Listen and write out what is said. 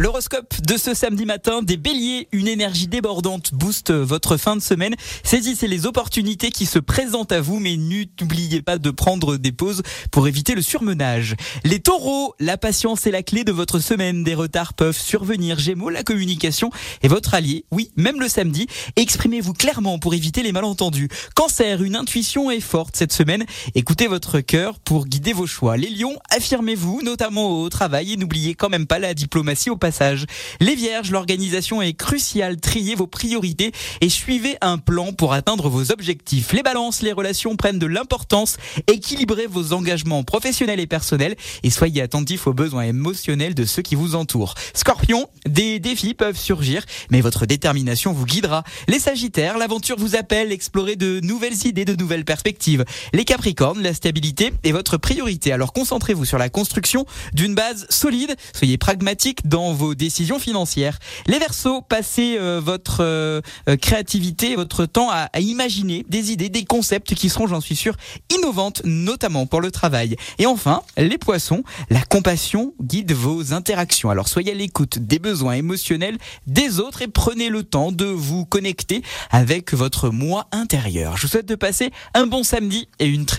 L'horoscope de ce samedi matin, des béliers, une énergie débordante booste votre fin de semaine. Saisissez les opportunités qui se présentent à vous, mais n'oubliez pas de prendre des pauses pour éviter le surmenage. Les taureaux, la patience est la clé de votre semaine. Des retards peuvent survenir. Gémeaux, la communication est votre allié. Oui, même le samedi. Exprimez-vous clairement pour éviter les malentendus. Cancer, une intuition est forte cette semaine. Écoutez votre cœur pour guider vos choix. Les lions, affirmez-vous, notamment au travail, et n'oubliez quand même pas la diplomatie au Les vierges, l'organisation est cruciale. Triez vos priorités et suivez un plan pour atteindre vos objectifs. Les balances, les relations prennent de l'importance. Équilibrez vos engagements professionnels et personnels et soyez attentifs aux besoins émotionnels de ceux qui vous entourent. Scorpion, des défis peuvent surgir, mais votre détermination vous guidera. Les sagittaires, l'aventure vous appelle, explorez de nouvelles idées, de nouvelles perspectives. Les capricornes, la stabilité est votre priorité. Alors concentrez-vous sur la construction d'une base solide. Soyez pragmatique dans vos décisions financières. Les Verseaux, passez euh, votre euh, euh, créativité, votre temps à, à, imaginer des idées, des concepts qui seront, j'en suis sûr, innovantes, notamment pour le travail. Et enfin, les Poissons, la compassion guide vos interactions. Alors soyez à l'écoute des besoins émotionnels des autres et prenez le temps de vous connecter avec votre moi intérieur. Je vous souhaite de passer un bon samedi et une très